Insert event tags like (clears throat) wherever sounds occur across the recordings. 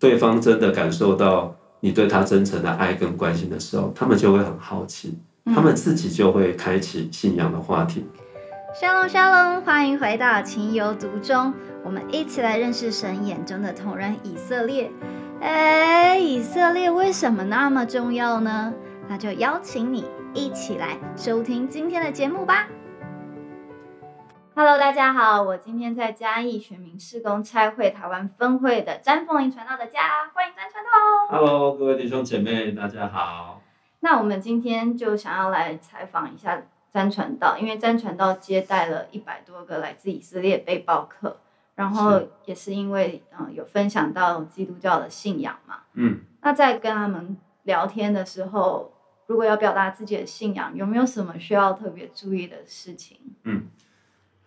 对方真的感受到你对他真诚的爱跟关心的时候，他们就会很好奇，他们自己就会开启信仰的话题。沙龙沙龙，欢迎回到情有独钟，我们一起来认识神眼中的同人以色列。哎，以色列为什么那么重要呢？那就邀请你一起来收听今天的节目吧。Hello，大家好，我今天在嘉义全民施工拆会台湾分会的詹凤林传道的家，欢迎詹传道。Hello，各位弟兄姐妹，大家好。那我们今天就想要来采访一下詹传道，因为詹传道接待了一百多个来自以色列背包客，然后也是因为嗯有分享到基督教的信仰嘛。嗯。那在跟他们聊天的时候，如果要表达自己的信仰，有没有什么需要特别注意的事情？嗯。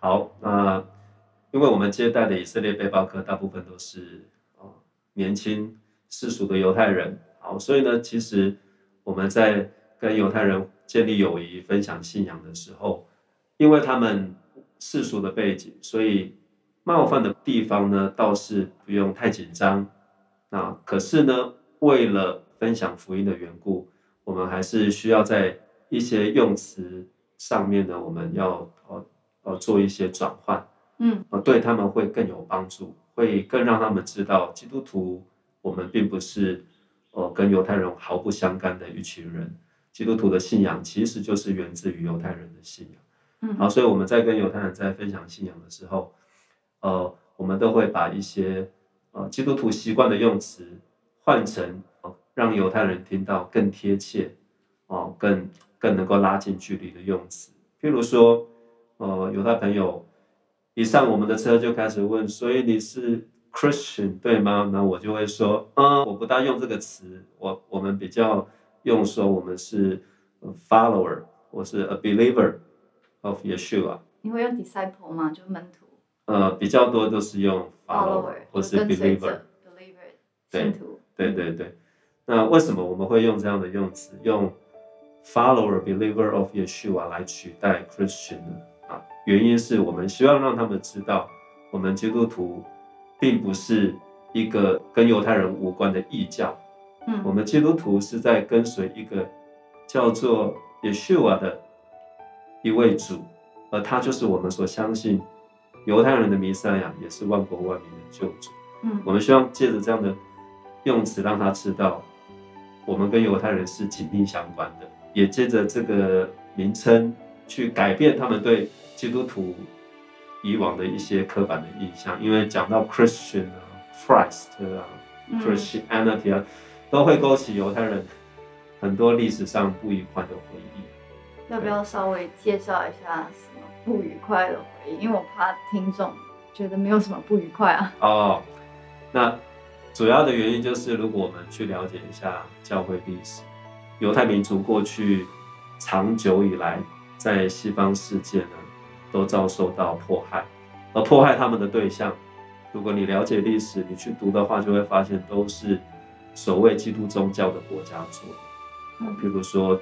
好，那因为我们接待的以色列背包客大部分都是啊年轻世俗的犹太人，好，所以呢，其实我们在跟犹太人建立友谊、分享信仰的时候，因为他们世俗的背景，所以冒犯的地方呢倒是不用太紧张。那可是呢，为了分享福音的缘故，我们还是需要在一些用词上面呢，我们要呃。呃，做一些转换，嗯，呃，对他们会更有帮助，会更让他们知道，基督徒我们并不是，呃，跟犹太人毫不相干的一群人。基督徒的信仰其实就是源自于犹太人的信仰，嗯，好，所以我们在跟犹太人在分享信仰的时候，呃，我们都会把一些呃基督徒习惯的用词换成，让犹太人听到更贴切，哦，更更能够拉近距离的用词，譬如说。呃，有他朋友一上我们的车就开始问，所以你是 Christian 对吗？那我就会说，嗯，我不大用这个词，我我们比较用说我们是 follower，我是 a believer of Yeshua。你会用 disciple 吗？就门徒？呃，比较多都是用 follower 或是 believer。对对对对。那为什么我们会用这样的用词，用 follower believer of Yeshua 来取代 Christian 呢？原因是我们希望让他们知道，我们基督徒并不是一个跟犹太人无关的异教。嗯，我们基督徒是在跟随一个叫做耶稣啊的一位主，而他就是我们所相信犹太人的弥赛亚，也是万国万民的救主。嗯，我们希望借着这样的用词，让他知道我们跟犹太人是紧密相关的，也借着这个名称去改变他们对。基督徒以往的一些刻板的印象，因为讲到 Christian 啊、Christ 啊、Christianity 啊，都会勾起犹太人很多历史上不愉快的回忆。要不要稍微介绍一下什么不愉快的回忆？因为我怕听众觉得没有什么不愉快啊。哦，那主要的原因就是，如果我们去了解一下教会历史，犹太民族过去长久以来在西方世界呢。都遭受到迫害，而迫害他们的对象，如果你了解历史，你去读的话，就会发现都是所谓基督宗教的国家做的。啊，比如说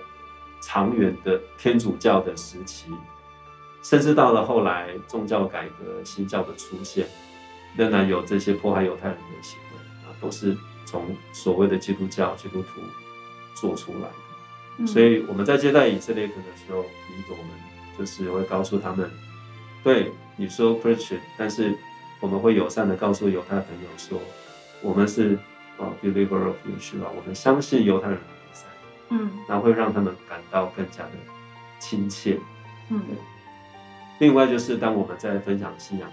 长远的天主教的时期，甚至到了后来宗教改革、新教的出现，仍然有这些迫害犹太人的行为啊，都是从所谓的基督教、基督徒做出来的。所以我们在接待以色列人的时候，第一个我们。就是会告诉他们，对你说 Christian，但是我们会友善的告诉犹太朋友说，我们是啊 believer of Yeshua，我们相信犹太人的比赛，嗯，然后会让他们感到更加的亲切，嗯。另外就是当我们在分享信仰，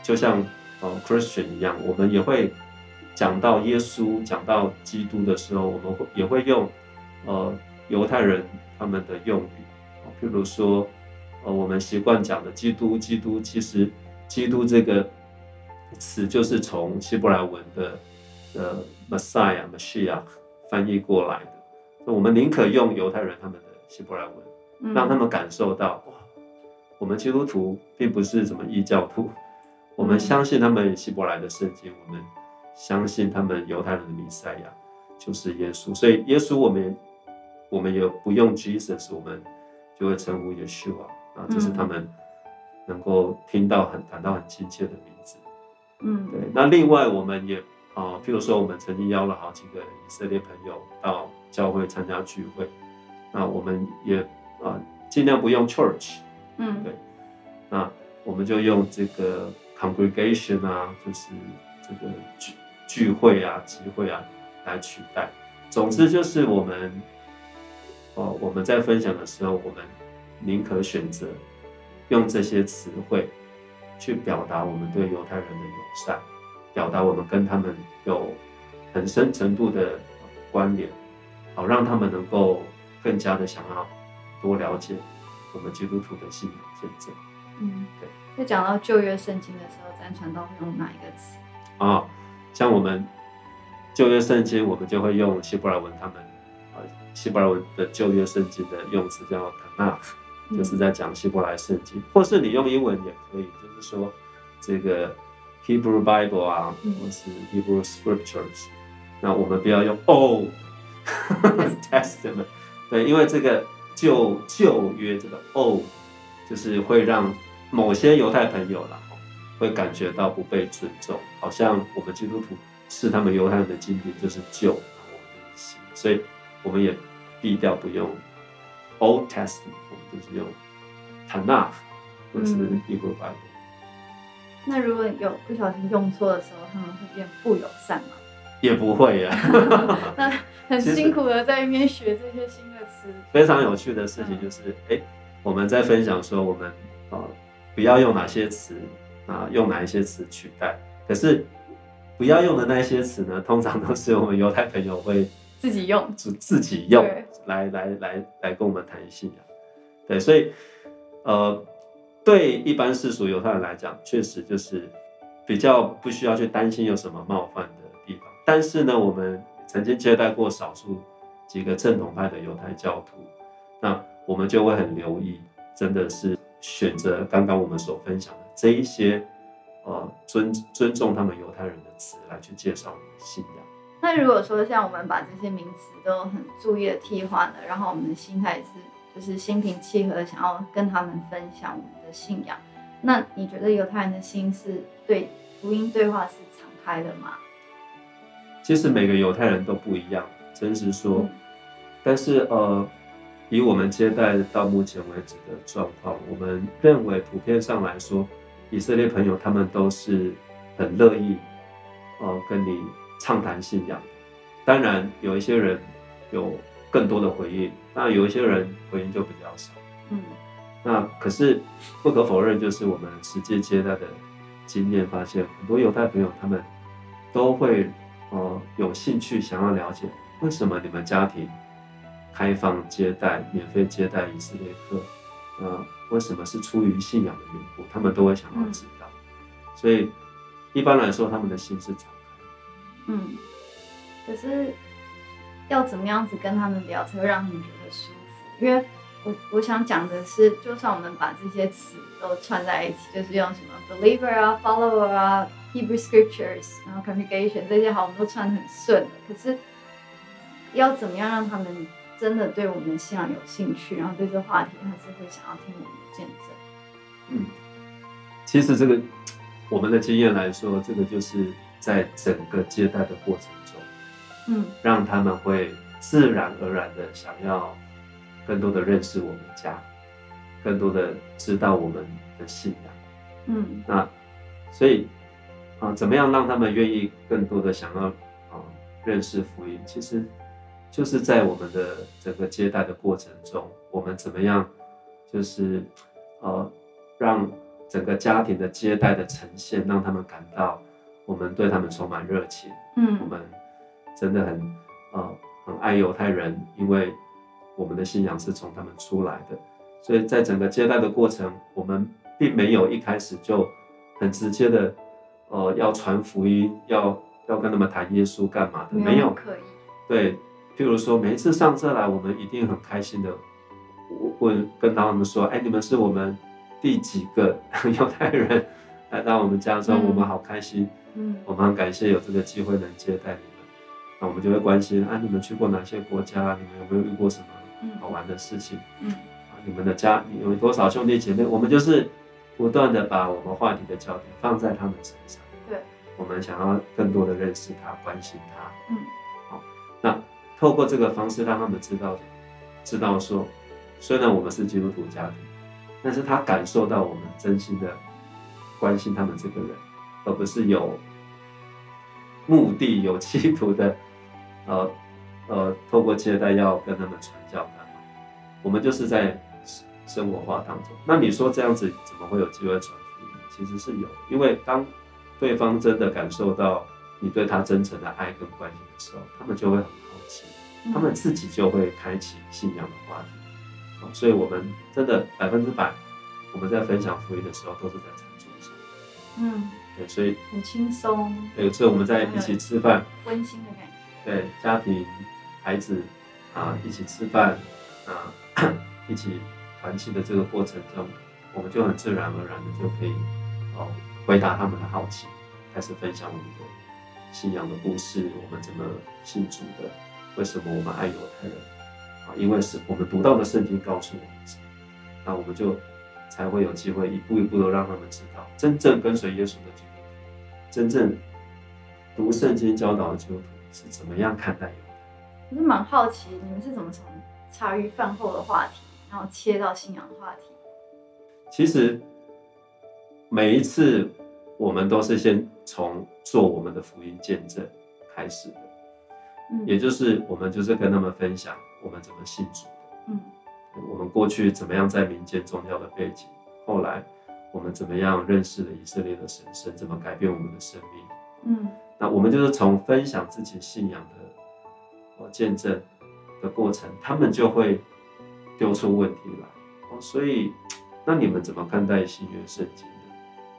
就像呃 Christian 一样，我们也会讲到耶稣、讲到基督的时候，我们会也会用呃犹太人他们的用语，譬如说。呃，我们习惯讲的基督，基督其实基督这个词就是从希伯来文的呃 Messiah、Messiah 翻译过来的。那我们宁可用犹太人他们的希伯来文，让他们感受到哇，我们基督徒并不是什么异教徒，我们相信他们希伯来的圣经，我们相信他们犹太人的弥赛亚就是耶稣。所以耶稣我们我们也不用 Jesus，我们就会称呼耶稣啊。啊，这是他们能够听到很、感到很亲切的名字。嗯，对。那另外，我们也啊，譬如说我们曾经邀了好几个以色列朋友到教会参加聚会，那我们也啊尽量不用 church，嗯对那我们就用这个 congregation 啊，就是这个聚聚会啊、集会啊来取代。总之就是我们，哦，我们在分享的时候，我们宁可选择用这些词汇去表达我们对犹太人的友善，表达我们跟他们有很深程度的呃关联，好让他们能够更加的想要多了解我们基督徒的信仰见证。嗯，对。就讲到旧约圣经的时候，咱传道会用哪一个词？啊，像我们旧约圣经，我们就会用希伯来文，他们啊希伯来文的旧约圣经的用词叫 Tanakh，嗯就是在讲希伯来圣经，或是你用英文也可以，就是说这个 Hebrew Bible 啊，嗯。或是 Hebrew Scriptures，那我们不要用 Old (laughs) Testament，对，因为这个旧旧约这个 Old 就是会让某些犹太朋友啦，哦会感觉到不被尊重，好像我们基督徒是他们犹太人的经典就是旧，我们就是新，所以我们也避掉不用 Old Testament，我们就是用 Tanakh 或是嗯 Hebrew Bible。那如果有不小心用错的时候，他们会变不友善吗？也不会呀，(laughs) 那很辛苦的在一边学这些新的词。非常有趣的事情就是，哎、我们在分享说我们呃不要用哪些词啊、用哪一些词取代，可是不要用的那些词呢，通常都是我们犹太朋友会自己用，自自己用来来来来跟我们谈信仰。对，所以呃，对一般世俗犹太人来讲，确实就是比较不需要去担心有什么冒犯的地方。但是呢，我们曾经接待过少数几个正统派的犹太教徒，那我们就会很留意，真的是选择刚刚我们所分享的这一些呃尊尊重他们犹太人的词来去介绍我们的信仰。那如果说像我们把这些名词都很注意的替换了，然后我们的心态是就是心平气和的想要跟他们分享我们的信仰，那你觉得犹太人的心是对福音对话是敞开的吗？其实每个犹太人都不一样，真实说，嗯但是呃，以我们接待到目前为止的状况，我们认为普遍上来说，以色列朋友他们都是很乐意，呃，跟你畅谈信仰。当然，有一些人有更多的回应，那有一些人回应就比较少。嗯那可是不可否认，就是我们实际接待的经验发现，很多犹太朋友他们都会呃有兴趣想要了解，为什么你们家庭开放接待、免费接待以色列客，呃，为什么是出于信仰的缘故，他们都会想要知道。所以一般来说，他们的心是敞。嗯，可是要怎么样子跟他们聊才会让他们觉得舒服？因为我我想讲的是，就算我们把这些词都串在一起，就是用什么 believer 啊、follower 啊、Hebrew scriptures，然后 congregation 这些好，我们都串得很顺了。可是要怎么样让他们真的对我们的信仰有兴趣，然后对这话题还是会想要听我们的见证？嗯，其实这个我们的经验来说，这个就是在整个接待的过程中。嗯让他们会自然而然的想要更多的认识我们家，更多的知道我们的信仰。嗯那所以啊、怎么样让他们愿意更多的想要啊、认识福音？其实就是在我们的整个接待的过程中，我们怎么样就是呃让整个家庭的接待的呈现，让他们感到我们对他们充满热情。嗯我嗯们真的很呃很爱犹太人，因为我们的信仰是从他们出来的，所以在整个接待的过程，我们并没有一开始就很直接的呃要传福音，要要跟他们谈耶稣干嘛的，没有。刻意。对，譬如说每一次上车来，我们一定很开心的问跟他们说，哎，你们是我们第几个 (laughs) 犹太人来到我们家中，嗯我们好开心。嗯我们很感谢有这个机会能接待你们。那我们就会关心啊，你们去过哪些国家？你们有没有遇过什么嗯好玩的事情？嗯啊，你们的家你有多少兄弟姐妹？我们就是不断的把我们话题的焦点放在他们身上。对，我们想要更多的认识他，关心他。嗯，好那透过这个方式让他们知道，知道说，虽然我们是基督徒家庭，但是他感受到我们真心的关心他们这个人，而不是有目的、有企图的，呃 (laughs) 呃，透过接待要跟他们传教的。我们就是在生活化当中。那你说这样子怎么会有机会传福音？其实是有，因为当对方真的感受到你对他真诚的爱跟关心的时候，他们就会很好奇，他们自己就会开启信仰的话题。所以，我们真的百分之百，我们在分享福音的时候都是在。嗯，对，所以很轻松。有次我们在一起吃饭，温馨的感觉。对，家庭、孩子啊，一起吃饭啊。一起团契的这个过程中，我们就很自然而然的就可以哦回答他们的好奇，开始分享我们的信仰的故事，我们怎么信主的，为什么我们爱犹太人啊？因为是我们读到的圣经告诉我们，那我们就才会有机会一步一步的让他们知道，真正跟随耶稣的基督徒，真正读圣经教导的基督徒是怎么样看待犹太。我是蛮好奇，你们是怎么从茶余饭后的话题？然后切到信仰话题。其实每一次我们都是先从做我们的福音见证开始的，嗯，也就是我们就是跟他们分享我们怎么信主的，嗯，我们过去怎么样在民间宗教的背景，后来我们怎么样认识了以色列的神圣，怎么改变我们的生命，嗯，那我们就是从分享自己信仰的见证的过程，他们就会。丢出问题来哦，所以那你们怎么看待新约圣经的？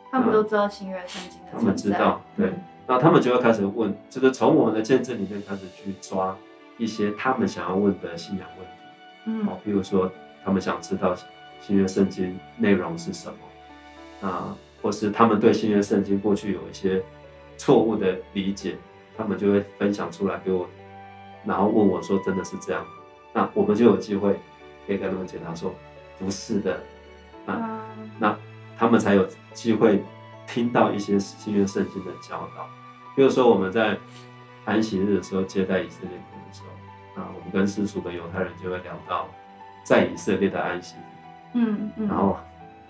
他们都知道新约圣经的他们知道，对，那他们就会开始问，就是从我们的见证里面开始去抓一些他们想要问的信仰问题。嗯，哦，比如说他们想知道新约圣经内容是什么啊，或是他们对新约圣经过去有一些错误的理解，他们就会分享出来给我，然后问我说：“真的是这样？”那我们就有机会。可以跟他们解答说，不是的，啊，那他们才有机会听到一些新约圣经的教导。比如说我们在安息日的时候接待以色列人的时候，啊，我们跟世俗的犹太人就会聊到在以色列的安息日，嗯嗯，然后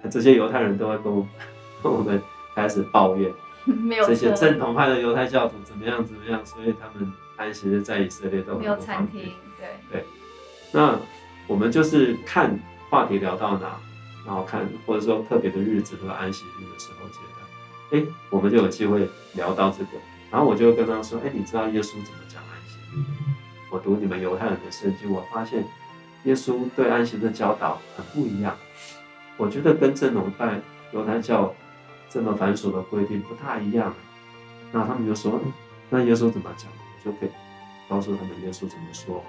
这些犹太人都会跟跟我们开始抱怨，(laughs) 没有这些正统派的犹太教徒怎么样怎么样，所以他们安息日在以色列都没有餐厅，对对，那。我们就是看话题聊到哪，然后看或者说特别的日子，或者安息日的时候觉得，哎，我们就有机会聊到这个。然后我就跟他说，哎，你知道耶稣怎么讲安息日？我读你们犹太人的圣经，我发现耶稣对安息的教导很不一样。我觉得跟正统派犹太教这么繁琐的规定不太一样。那他们就说，那耶稣怎么讲？我就可以告诉他们耶稣怎么说。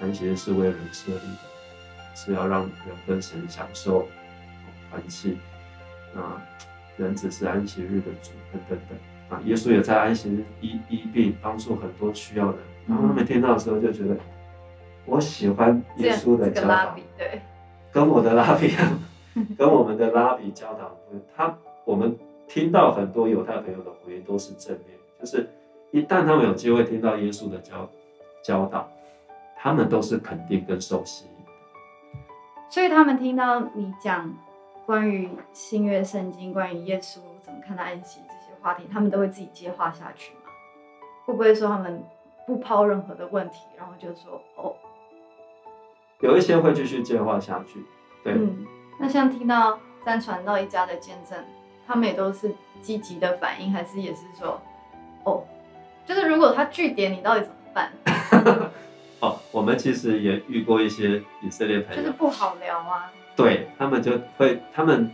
安息日是为人设立的，是要让人跟神享受团契。啊，人只是安息日的主，等等等。啊，耶稣也在安息日医医病，帮助很多需要的。然后他们听到的时候就觉得，我喜欢耶稣的教导，对，跟我的拉比，(laughs) 跟我们的拉比教导，他我们听到很多犹太朋友的回应都是正面，就是一旦他们有机会听到耶稣的教教导。他们都是肯定跟受吸引，所以他们听到你讲关于新约圣经、关于耶稣怎么看待安息这些话题，他们都会自己接话下去吗？会不会说他们不抛任何的问题，然后就说哦？有一些会继续接话下去，对。嗯，那像听到三传道一家的见证，他们也都是积极的反应，还是也是说哦？就是如果他据点，你到底怎么办？(laughs) 哦我们其实也遇过一些以色列朋友，就是不好聊啊。对他们就会，他们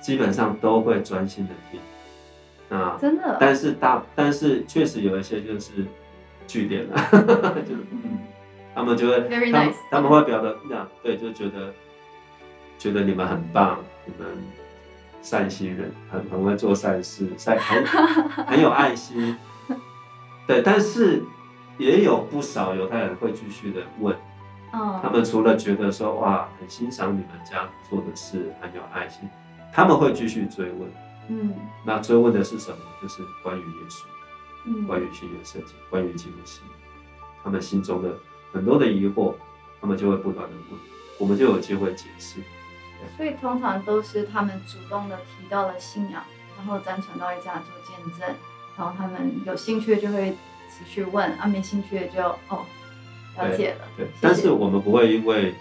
基本上都会专心的听啊，真的。但是大，但是确实有一些就是据点了，(laughs) 就嗯，他们就会，他们他们会表达这样，对，就觉得觉得你们很棒，你们善心人，很很会做善事，善很 (laughs) 很有爱心，对，但是。也有不少犹太人会继续的问，他们除了觉得说哇很欣赏你们家做的事很有爱心，他们会继续追问，嗯。那追问的是什么？就是关于耶稣，嗯，关于新约圣经，关于基督信仰，他们心中的很多的疑惑，他们就会不断的问，我们就有机会解释。所以通常都是他们主动的提到了信仰，然后詹传道会这样做见证，然后他们有兴趣的就会持续问，啊没兴趣的就哦了解了，对谢，谢但是我们不会因为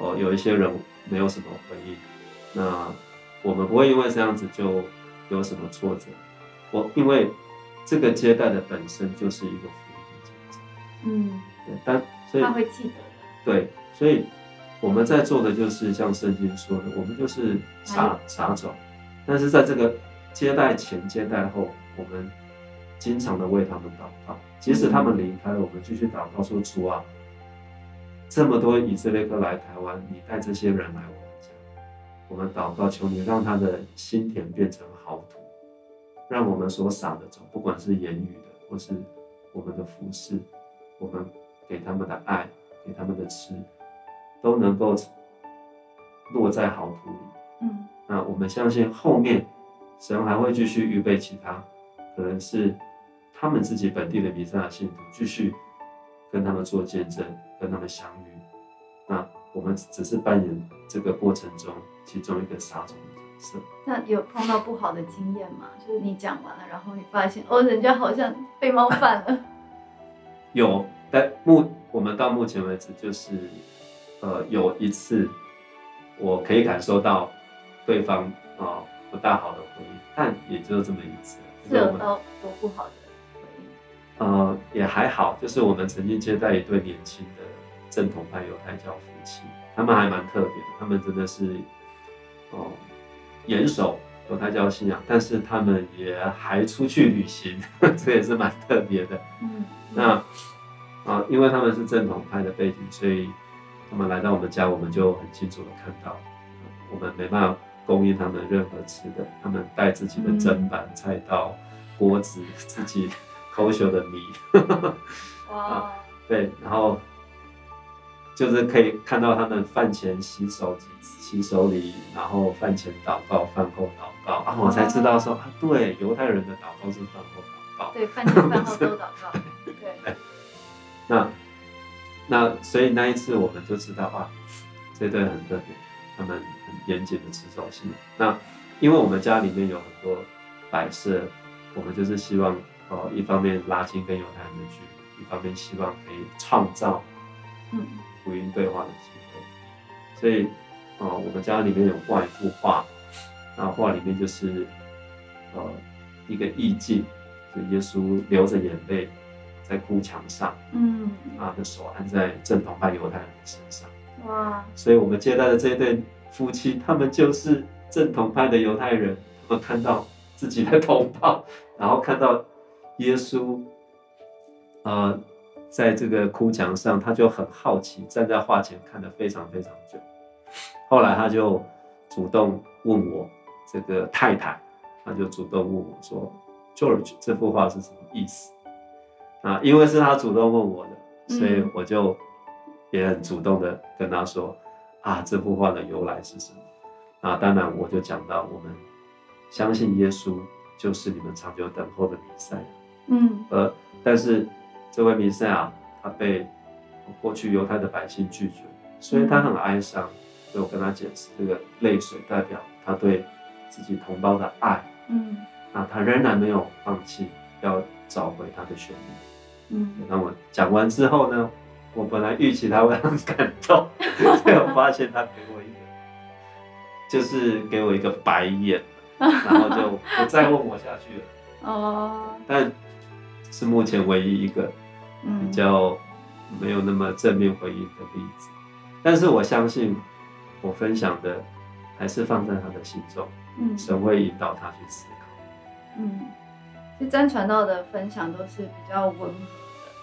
呃有一些人没有什么回应，那我们不会因为这样子就有什么挫折。我因为这个接待的本身就是一个福音见证，嗯，对，但所以他会记得的，对，所以我们在做的就是像圣经说的，我们就是撒撒种，但是在这个接待前、接待后，我们经常的为他们祷告，即使他们离开了，我们继续祷告说：主啊，这么多以色列客来台湾，你带这些人来我们家，我们祷告，求你让他的心田变成好土，让我们所撒的种，不管是言语的，或是我们的服饰，我们给他们的爱，给他们的吃，都能够落在好土里。嗯那我们相信后面神还会继续预备其他，可能是他们自己本地的弥赛亚信徒，继续跟他们做见证，跟他们相遇。那我们只是扮演这个过程中其中一个撒种的角色。那有碰到不好的经验吗？就是你讲完了，然后你发现哦，人家好像被冒犯了，(laughs) 有，但目我们到目前为止就是，呃，有一次我可以感受到对方啊、不大好的回应，但也就这么一次。是有到多不好的回应，呃，也还好，就是我们曾经接待一对年轻的正统派犹太教夫妻，他们还蛮特别的，他们真的是哦、严守犹太教信仰，但是他们也还出去旅行，(laughs) 这也是蛮特别的。嗯，那啊、因为他们是正统派的背景，所以他们来到我们家，我们就很清楚的看到，呃我们没办法供应他们任何吃的，他们带自己的砧板、菜刀、锅子，自己抠修的米，(laughs) 哇，对，然后就是可以看到他们饭前洗手洗手礼，然后饭前祷告，饭后祷告，啊，我才知道说啊，对，犹太人的祷告是饭后祷告。对，饭前饭后都祷告，(laughs) 对，那那所以那一次我们就知道啊，这对很特别，他们很严谨的持守信仰。那因为我们家里面有很多摆设，我们就是希望呃一方面拉近跟犹太人的距离，一方面希望可以创造嗯福音对话的机会。所以呃我们家里面有挂一幅画，那画里面就是呃一个意境，是耶稣流着眼泪在哭墙上。嗯，他的手按在正统派犹太人的身上，哇，所以我们接待的这一对夫妻，他们就是正统派的犹太人，他们看到自己的同胞，然后看到耶稣，呃，在这个哭墙上，他就很好奇，站在画前看得非常非常久。后来他就主动问我这个太太，他就主动问我说：“George，这幅画是什么意思？”啊，因为是他主动问我的，所以嗯我就也很主动的跟他说：“啊，这幅画的由来是什么？”啊，当然我就讲到我们相信耶稣就是你们长久等候的弥赛亚。嗯呃，但是这位弥赛亚他被过去犹太的百姓拒绝，所以他很哀伤。所以我跟他解释，这个泪水代表他对自己同胞的爱，嗯那他仍然没有放弃，要找回他的选民。嗯，那我讲完之后呢，我本来预期他会很感动，(laughs) 结果发现他给我一个，就是给我一个白眼，然后就不再问我下去了。哦，但是目前唯一一个比嗯，较没有那么正面回应的例子。但是我相信，我分享的还是放在他的心中，嗯神会引导他去思考。嗯，其实詹传道的分享都是比较温和的。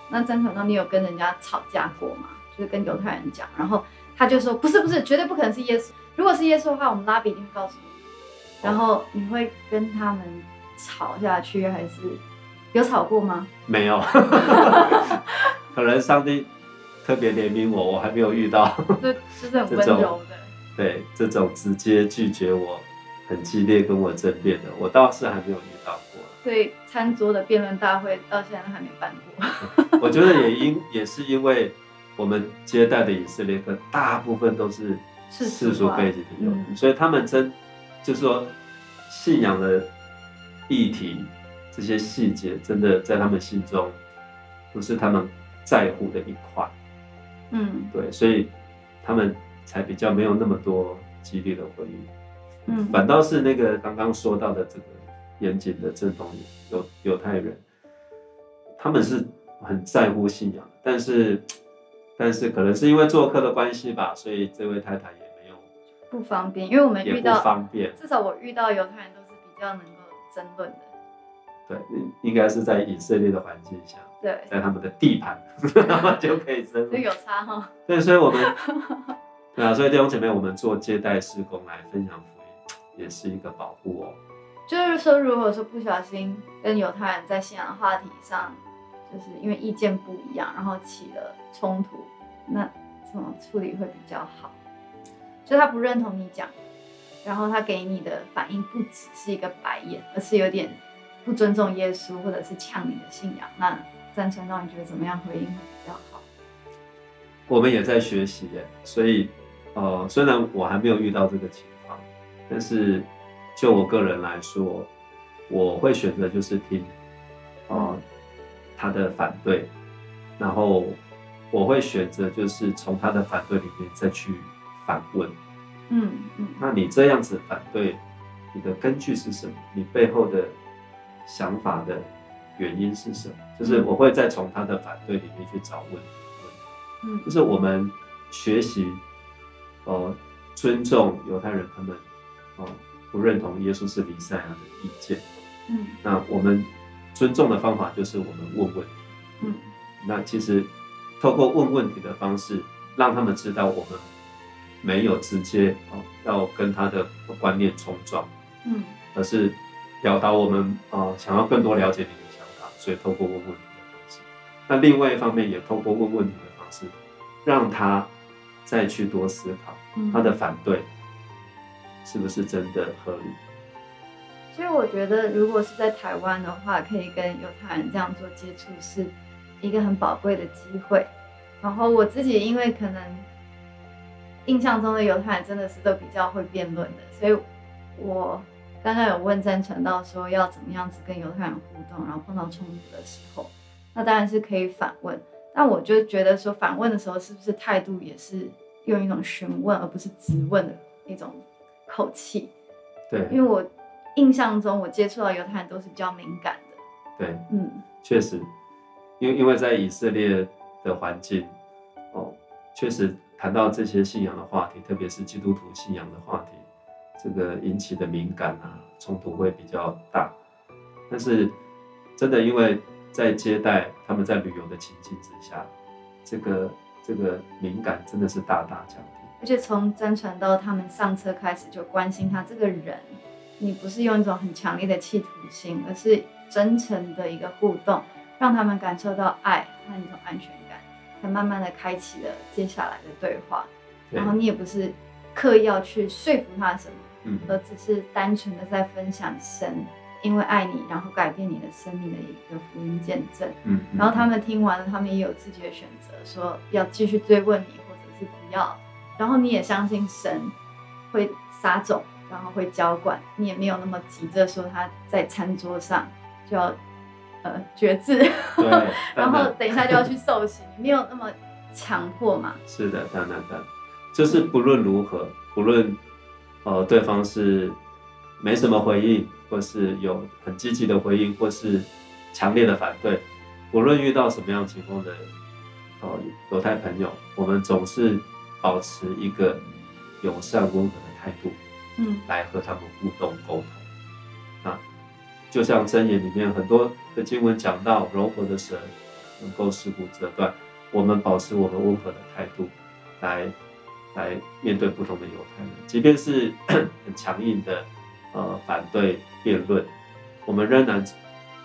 那詹传道，你有跟人家吵架过吗？就是跟犹太人讲，然后他就说不是不是，绝对不可能是耶稣。如果是耶稣的话，我们拉比一定会告诉你。然后你会跟他们吵下去，还是有吵过吗？没有，(laughs) 可能上帝特别怜悯我，我还没有遇到。这就是很温柔的。对这种直接拒绝我很激烈跟我争辩的，我倒是还没有遇到过。所以餐桌的辩论大会到现在还没办过。(laughs) 我觉得也因也是因为我们接待的以色列客大部分都是世俗背景的犹所以他们真就是说信仰的议题这些细节，真的在他们心中不是他们在乎的一块。嗯，对，所以他们才比较没有那么多激烈的回忆。嗯，反倒是那个刚刚说到的这个。严谨的正统犹犹太人，他们是很在乎信仰，但是，但是可能是因为做客的关系吧，所以这位太太也没有不方便，因为我们遇到方便，至少我遇到犹太人都是比较能够争论的。对，应该是在以色列的环境下，对，在他们的地盘，(laughs) 就可以争论，有差哈。对，所以我们，(laughs) 对啊，所以弟兄姐妹，我们做接待施工来分享福音，也是一个保护哦。就是说，如果说不小心跟犹太人在信仰话题上，就是因为意见不一样，然后起了冲突，那怎么处理会比较好？就他不认同你讲，然后他给你的反应不只是一个白眼，而是有点不尊重耶稣，或者是呛你的信仰。那赞成到你觉得怎么样回应会比较好？我们也在学习耶，所以呃，虽然我还没有遇到这个情况，但是。就我个人来说，我会选择就是听，啊，他的反对，然后我会选择就是从他的反对里面再去反问，嗯嗯，那你这样子反对，你的根据是什么？你背后的想法的原因是什么？就是我会再从他的反对里面去找问题，嗯，就是我们学习，呃，尊重犹太人他们，哦。不认同耶稣是弥赛亚的意见，嗯，那我们尊重的方法就是我们问问题，嗯，那其实透过问问题的方式，让他们知道我们没有直接哦要跟他的观念冲撞，嗯，而是表达我们啊想要更多了解你的想法，所以透过问问题的方式。那另外一方面也透过问问题的方式，让他再去多思考他的反对。是不是真的合理？所以我觉得，如果是在台湾的话，可以跟犹太人这样做接触，是一个很宝贵的机会。然后我自己，因为可能印象中的犹太人真的是都比较会辩论的，所以我刚刚有问赞传道说要怎么样子跟犹太人互动，然后碰到冲突的时候，那当然是可以反问。但我就觉得说，反问的时候是不是态度也是用一种询问，而不是质问的一种？口气，对，因为我印象中我接触到犹太人都是比较敏感的，对，嗯，确实，因为因为在以色列的环境，哦，确实谈到这些信仰的话题，特别是基督徒信仰的话题，这个引起的敏感啊，冲突会比较大。但是真的因为在接待他们在旅游的情境之下，这个这个敏感真的是大大降低。而且从真传到他们上车开始就关心他这个人，你不是用一种很强烈的企图心，而是真诚的一个互动，让他们感受到爱和一种安全感，才慢慢的开启了接下来的对话。然后你也不是刻意要去说服他什么，嗯，而只是单纯的在分享神因为爱你，然后改变你的生命的一个福音见证。嗯，然后他们听完了，他们也有自己的选择，说要继续追问你，或者是不要。然后你也相信神会撒种，然后会浇灌，你也没有那么急着说他在餐桌上就要呃绝志，对，(laughs) 然后等一下就要去受洗，你没有那么强迫嘛？是的，当然的，就是不论如何，不论呃对方是没什么回应，或是有很积极的回应，或是强烈的反对，无论遇到什么样情况的呃犹太朋友，我们总是。保持一个友善温和的态度，嗯，来和他们互动沟通。那就像箴言里面很多的经文讲到，柔和的神能够事不折断。我们保持我们温和的态度，来来面对不同的犹太人，即便是 (clears throat) 很强硬的呃反对辩论，我们仍然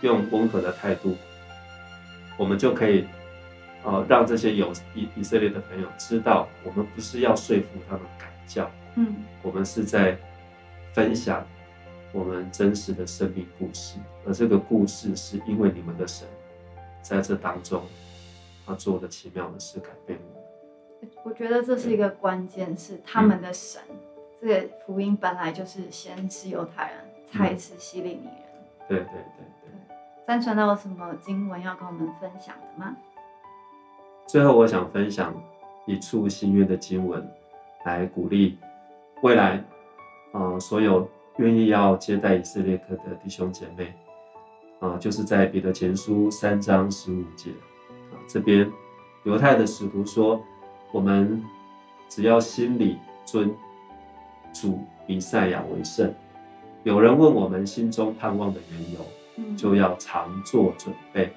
用温和的态度，我们就可以。呃，让这些有以以色列的朋友知道，我们不是要说服他们改教，嗯，我们是在分享我们真实的生命故事，而这个故事是因为你们的神在这当中，他做的奇妙的事改变我们。我觉得这是一个关键，是他们的神。这个福音本来就是先是犹太人，才是希利尼人。对对对对。三传道有什么经文要跟我们分享的吗？最后，我想分享一处新约的经文，来鼓励未来，呃，所有愿意要接待以色列客的弟兄姐妹，啊，就是在彼得前书三章十五节，啊，这边犹太的使徒说，我们只要心里尊。主比赛亚为圣。有人问我们心中盼望的缘由，就要常做准备。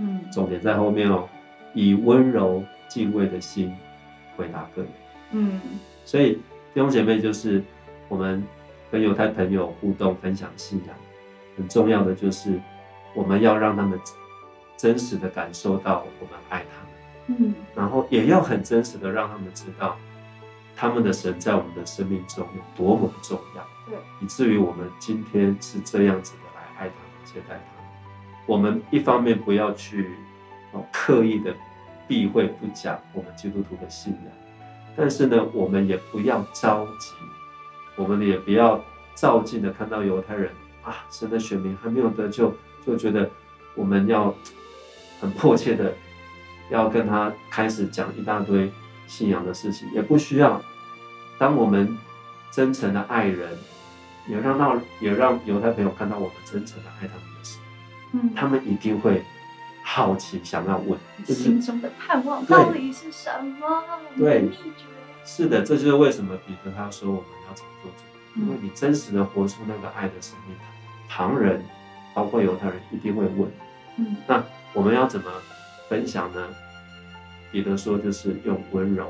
嗯，重点在后面哦，以温柔敬畏的心回答各人。嗯，所以弟兄姐妹就是我们跟犹太朋友互动分享信仰，很重要的就是我们要让他们真实的感受到我们爱他们。嗯，然后也要很真实的让他们知道。他们的神在我们的生命中有多么的重要，对，以至于我们今天是这样子的来爱他们、接待他们。我们一方面不要去哦刻意的避讳不讲我们基督徒的信仰，但是呢，我们也不要着急，我们也不要照进的看到犹太人啊，神的选民还没有得救，就觉得我们要很迫切的要跟他开始讲一大堆。信仰的事情也不需要。当我们真诚的爱人，也让到也让犹太朋友看到我们真诚的爱他们的时候，嗯，他们一定会好奇，想要问心中的盼望到底是什么？对，秘诀是的，这就是为什么彼得他说我们要常做主，因为你真实的活出那个爱的生命，旁人包括犹太人一定会问，嗯，那我们要怎么分享呢？彼得说，就是用温柔，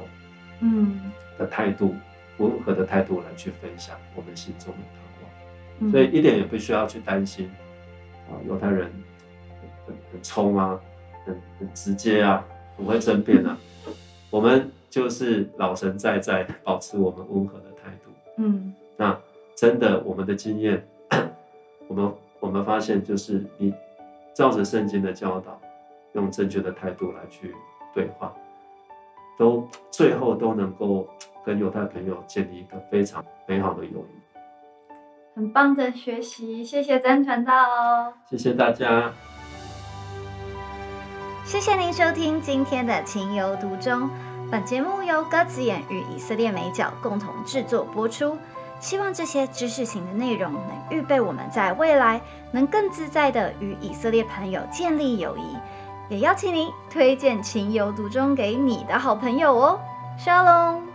嗯的态度，温和的态度来去分享我们心中的盼望，所以一点也不需要去担心啊，犹太人很很冲啊，很很直接啊，很会争辩啊。(laughs) 我们就是老神在在，保持我们温和的态度。嗯，那真的，我们的经验，(coughs) 我们我们发现，就是你照着圣经的教导，用正确的态度来去。对话，都最后都能够跟犹太朋友建立一个非常美好的友谊，很棒的学习，谢谢曾传道哦，谢谢大家，谢谢您收听今天的情有独钟。本节目由鸽子眼与以色列美角共同制作播出，希望这些知识型的内容能预备我们在未来能更自在的与以色列朋友建立友谊。也邀请您推荐《情有独钟》给你的好朋友哦，沙龙。